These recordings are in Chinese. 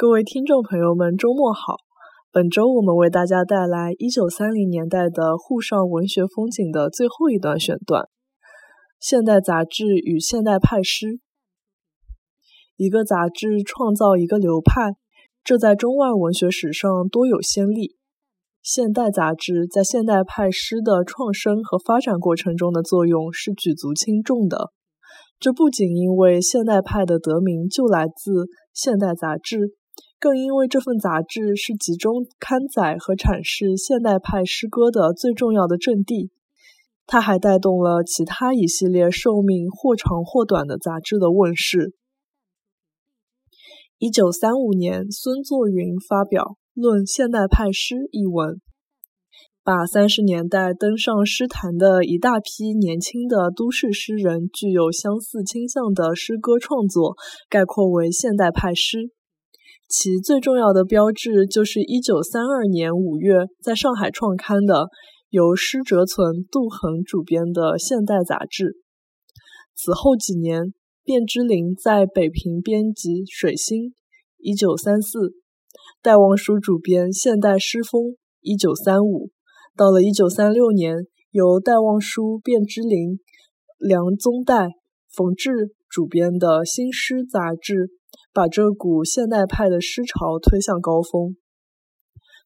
各位听众朋友们，周末好！本周我们为大家带来一九三零年代的沪上文学风景的最后一段选段：现代杂志与现代派诗。一个杂志创造一个流派，这在中外文学史上多有先例。现代杂志在现代派诗的创生和发展过程中的作用是举足轻重的。这不仅因为现代派的得名就来自现代杂志。更因为这份杂志是集中刊载和阐释现代派诗歌的最重要的阵地，它还带动了其他一系列寿命或长或短的杂志的问世。一九三五年，孙作云发表《论现代派诗》一文，把三十年代登上诗坛的一大批年轻的都市诗人具有相似倾向的诗歌创作概括为现代派诗。其最重要的标志就是1932年5月在上海创刊的由施哲存、杜衡主编的《现代》杂志。此后几年，卞之琳在北平编辑《水星》（1934），戴望舒主编《现代诗风》（1935）。到了1936年，由戴望舒、卞之琳、梁宗岱、冯至主编的《新诗》杂志。把这股现代派的诗潮推向高峰。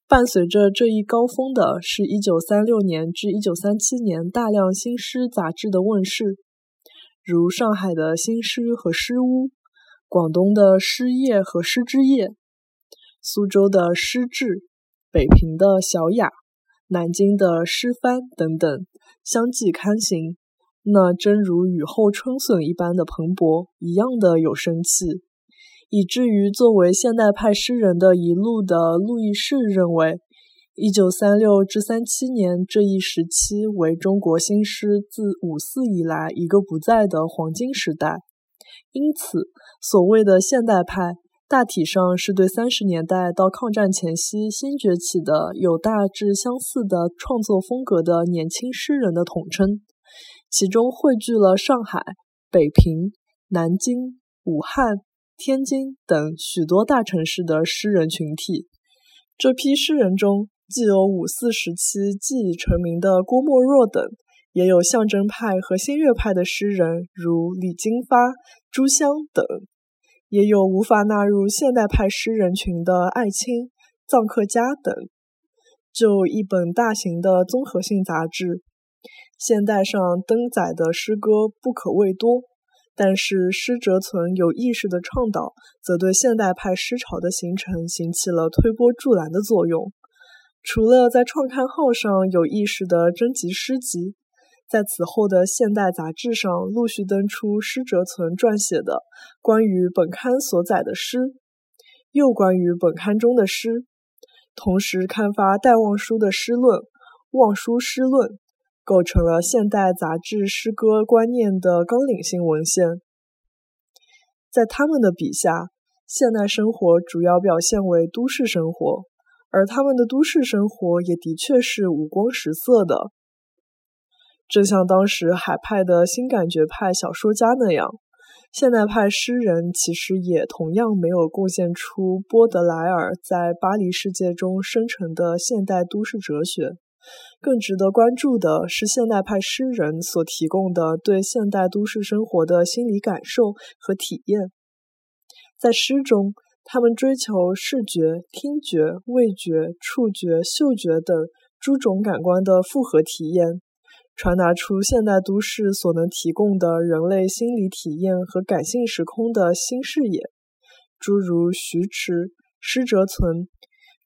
伴随着这一高峰的是1936年至1937年大量新诗杂志的问世，如上海的新诗和诗屋、广东的诗业和诗之夜、苏州的诗志、北平的小雅、南京的诗帆等等，相继刊行，那真如雨后春笋一般的蓬勃，一样的有生气。以至于作为现代派诗人的一路的路易士认为，一九三六至三七年这一时期为中国新诗自五四以来一个不在的黄金时代。因此，所谓的现代派，大体上是对三十年代到抗战前夕新崛起的有大致相似的创作风格的年轻诗人的统称，其中汇聚了上海、北平、南京、武汉。天津等许多大城市的诗人群体，这批诗人中既有五四时期既已成名的郭沫若等，也有象征派和新月派的诗人，如李金发、朱湘等，也有无法纳入现代派诗人群的艾青、臧克家等。就一本大型的综合性杂志，现代上登载的诗歌不可谓多。但是施哲存有意识的倡导，则对现代派诗潮的形成行起了推波助澜的作用。除了在创刊号上有意识的征集诗集，在此后的现代杂志上陆续登出施哲存撰写的关于本刊所载的诗，又关于本刊中的诗，同时刊发戴望舒的诗论《望舒诗论》。构成了现代杂志诗歌观念的纲领性文献。在他们的笔下，现代生活主要表现为都市生活，而他们的都市生活也的确是五光十色的。正像当时海派的新感觉派小说家那样，现代派诗人其实也同样没有贡献出波德莱尔在巴黎世界中生成的现代都市哲学。更值得关注的是现代派诗人所提供的对现代都市生活的心理感受和体验。在诗中，他们追求视觉、听觉、味觉、触觉、嗅觉等诸种感官的复合体验，传达出现代都市所能提供的人类心理体验和感性时空的新视野。诸如徐迟、施哲存、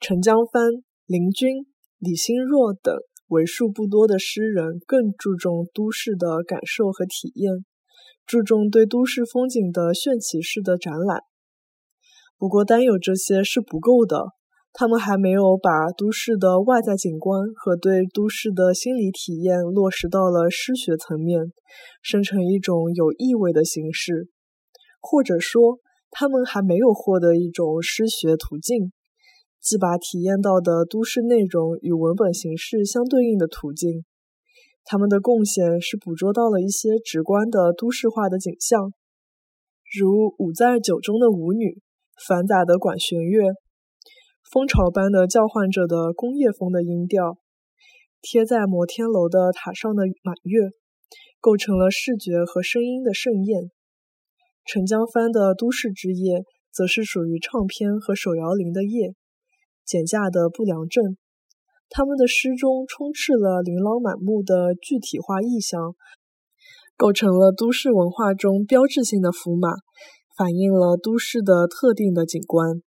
陈江帆、林君。李新若等为数不多的诗人更注重都市的感受和体验，注重对都市风景的炫起式的展览。不过，单有这些是不够的，他们还没有把都市的外在景观和对都市的心理体验落实到了诗学层面，生成一种有意味的形式，或者说，他们还没有获得一种诗学途径。即把体验到的都市内容与文本形式相对应的途径，他们的贡献是捕捉到了一些直观的都市化的景象，如《舞在酒》中的舞女，繁杂的管弦乐，蜂巢般的叫唤着的工业风的音调，贴在摩天楼的塔上的满月，构成了视觉和声音的盛宴。陈江帆的都市之夜，则是属于唱片和手摇铃的夜，减价的不良症。他们的诗中充斥了琳琅满目的具体化意象，构成了都市文化中标志性的符码，反映了都市的特定的景观。